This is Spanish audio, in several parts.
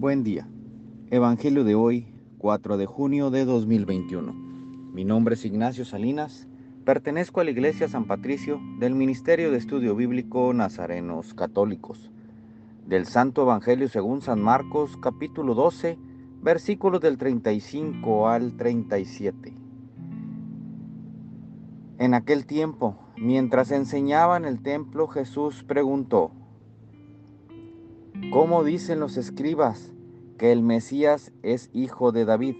Buen día. Evangelio de hoy, 4 de junio de 2021. Mi nombre es Ignacio Salinas. Pertenezco a la Iglesia San Patricio del Ministerio de Estudio Bíblico Nazarenos Católicos. Del Santo Evangelio según San Marcos, capítulo 12, versículos del 35 al 37. En aquel tiempo, mientras enseñaba en el templo, Jesús preguntó, ¿Cómo dicen los escribas que el Mesías es hijo de David?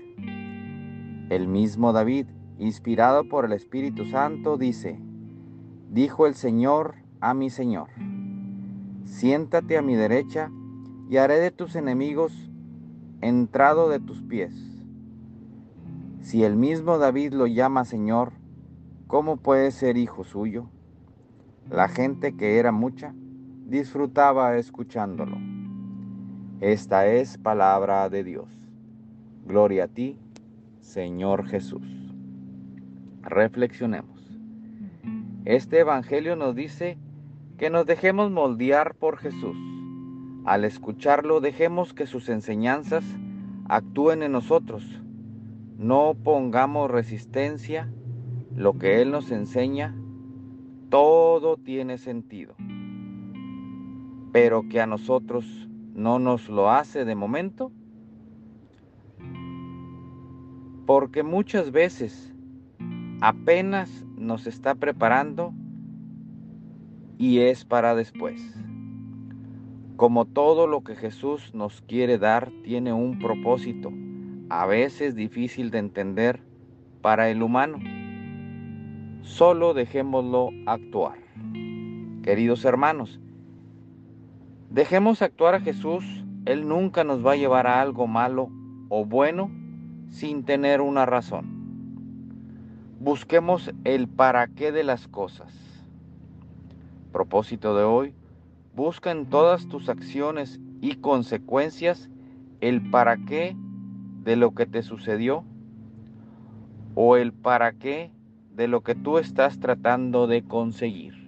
El mismo David, inspirado por el Espíritu Santo, dice, dijo el Señor a mi Señor, siéntate a mi derecha y haré de tus enemigos entrado de tus pies. Si el mismo David lo llama Señor, ¿cómo puede ser hijo suyo? La gente que era mucha disfrutaba escuchándolo. Esta es palabra de Dios. Gloria a ti, Señor Jesús. Reflexionemos. Este Evangelio nos dice que nos dejemos moldear por Jesús. Al escucharlo, dejemos que sus enseñanzas actúen en nosotros. No pongamos resistencia. Lo que Él nos enseña, todo tiene sentido. Pero que a nosotros no nos lo hace de momento? Porque muchas veces apenas nos está preparando y es para después. Como todo lo que Jesús nos quiere dar tiene un propósito, a veces difícil de entender para el humano. Solo dejémoslo actuar. Queridos hermanos, Dejemos actuar a Jesús, Él nunca nos va a llevar a algo malo o bueno sin tener una razón. Busquemos el para qué de las cosas. Propósito de hoy, busca en todas tus acciones y consecuencias el para qué de lo que te sucedió o el para qué de lo que tú estás tratando de conseguir.